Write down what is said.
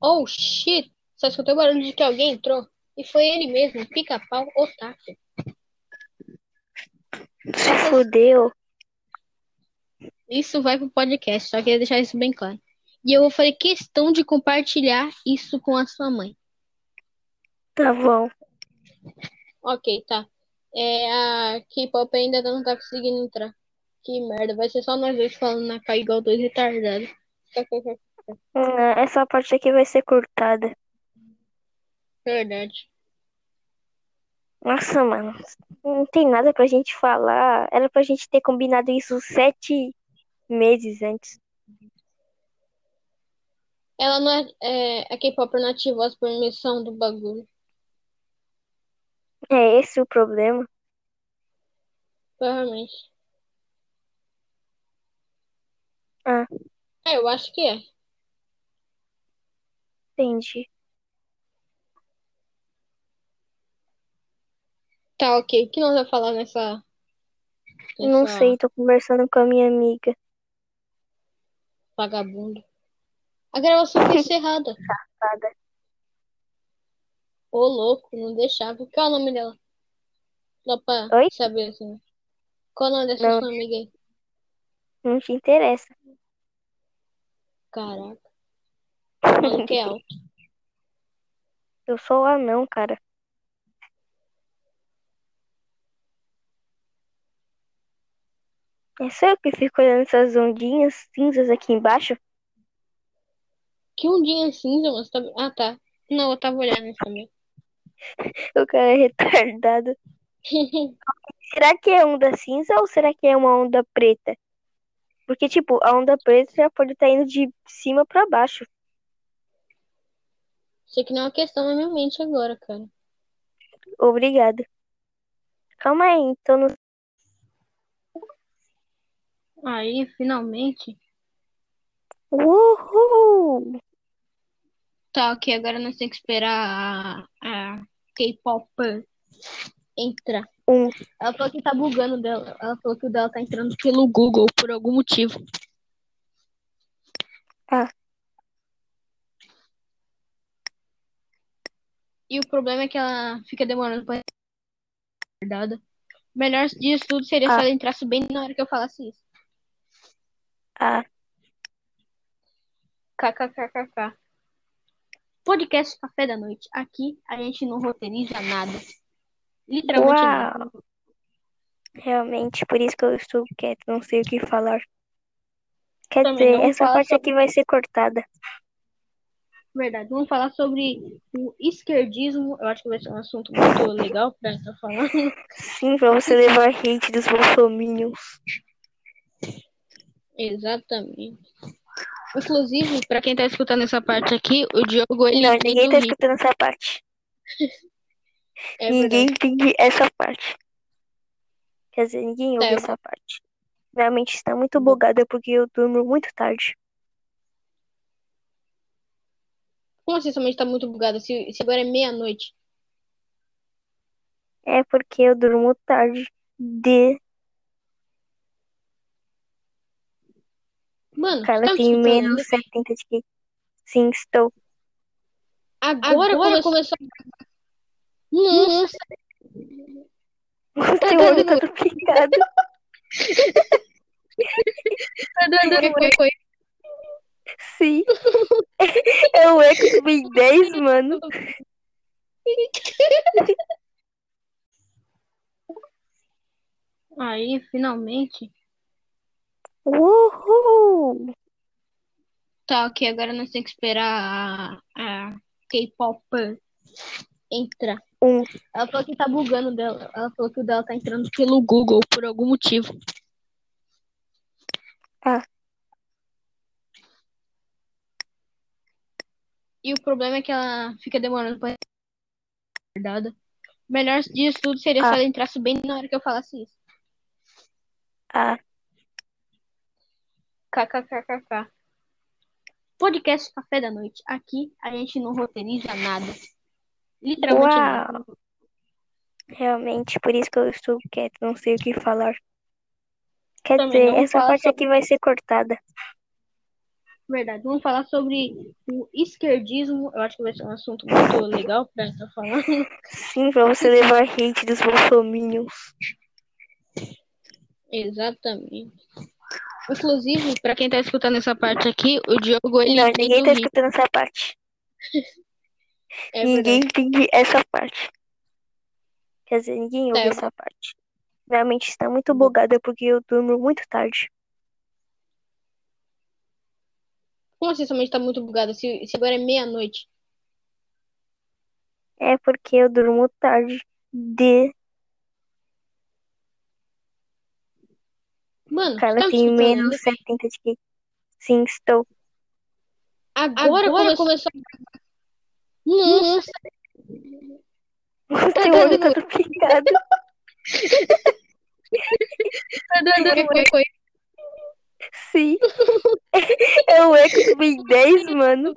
Oh, shit! Só escutei o barulho de que alguém entrou. E foi ele mesmo, pica-pau otaku. Se fudeu. Isso vai pro podcast, só queria deixar isso bem claro. E eu vou fazer questão de compartilhar isso com a sua mãe. Tá bom. Ok, tá. É, a K-pop ainda não tá conseguindo entrar. Que merda, vai ser só nós dois falando na cara igual dois retardados. Hum, Essa parte aqui vai ser cortada. Verdade. Nossa, mano. Não tem nada pra gente falar. Era pra gente ter combinado isso sete meses antes. Ela não é, é a K-pop não ativou as permissões do bagulho. É esse o problema. Provavelmente. Ah, É, eu acho que é. Entendi. Tá, ok. O que nós vamos falar nessa. Não nessa sei, tô conversando com a minha amiga. vagabundo? A gravação foi encerrada. Safada. Ô, louco, não deixava. Qual é o nome dela? Só pra Oi? saber assim. Qual é o nome dessa Não. sua amiga aí? Não te interessa. Caraca. O maluco é alto. Eu sou anão, cara. É só eu que fico olhando essas ondinhas cinzas aqui embaixo? Que ondinha cinza, mas tá. Ah, tá. Não, eu tava olhando isso também. O cara é retardado. Será que é onda cinza ou será que é uma onda preta? Porque, tipo, a onda preta já pode estar indo de cima pra baixo. Isso aqui não é uma questão na minha mente agora, cara. Obrigada. Calma aí, então no... Aí, finalmente. Uhul! Tá, ok. Agora nós temos que esperar a, a K-pop entrar. Um. Ela falou que tá bugando dela. Ela falou que o dela tá entrando pelo Google por algum motivo. Ah. E o problema é que ela fica demorando pra. O melhor disso tudo seria se Ah. ela entrasse bem na hora que eu falasse isso. Ah, KKKKK. Podcast Café da Noite. Aqui a gente não roteiriza nada. Literalmente nada. uau! Realmente, por isso que eu estou quieto, não sei o que falar. Quer Também dizer, essa parte sobre- aqui vai ser cortada. Verdade. Vamos falar sobre o esquerdismo. Eu acho que vai ser um assunto muito legal pra estar falando. Sim, pra você levar hate dos bolsominions. Exatamente. Inclusive, pra quem tá escutando essa parte aqui, o Diogo ele Não, ninguém tá escutando essa parte. É Ninguém entende essa parte. Quer dizer, ninguém ouve É, essa parte. Minha mente está muito bugada porque eu durmo muito tarde. Como assim sua mente tá muito bugada? Se, se agora é meia-noite. É porque eu durmo tarde. De. Mano, Cara, você tá tem menos ainda? 70 de que. Sim, estou. Agora, começou. Nossa, O teu olho tá todo picado. que foi, foi. Sim. É o Eco do Ben 10, mano. Aí, finalmente. Uhul! Tá, ok. Agora nós temos que esperar a, a K-pop entrar. Um. Ela falou que tá bugando dela. Ela falou que o dela tá entrando pelo Google por algum motivo. Ah. E o problema é que ela fica demorando pra. O melhor disso tudo seria se Ah. ela entrasse bem na hora que eu falasse isso. Ah, KKKKK. Podcast Café da Noite. Aqui a gente não roteiriza nada. Literalmente nada. uau! Realmente, por isso que eu estou quieto, não sei o que falar. Quer Também dizer, essa parte sobre- aqui vai ser cortada. Verdade. Vamos falar sobre o esquerdismo. Eu acho que vai ser um assunto muito legal pra estar falando. Sim, pra você levar hate dos bolsominions. Exatamente. Inclusive, pra quem tá escutando essa parte aqui, o Diogo ele Não, é ninguém tá escutando essa parte. É ninguém entende essa parte. Quer dizer, ninguém ouve É, essa parte. Minha mente está muito bugada porque eu durmo muito tarde. Como assim sua mente tá muito bugada? Se, se agora é meia-noite. É porque eu durmo tarde. De. Mano, Cara, você tá me tem escutando menos ainda? 70 de que. Sim, estou. Agora, começou. Nossa, O teu olho tá duplicado. tá dando qualquer coisa. Sim. O X-Men 10, mano.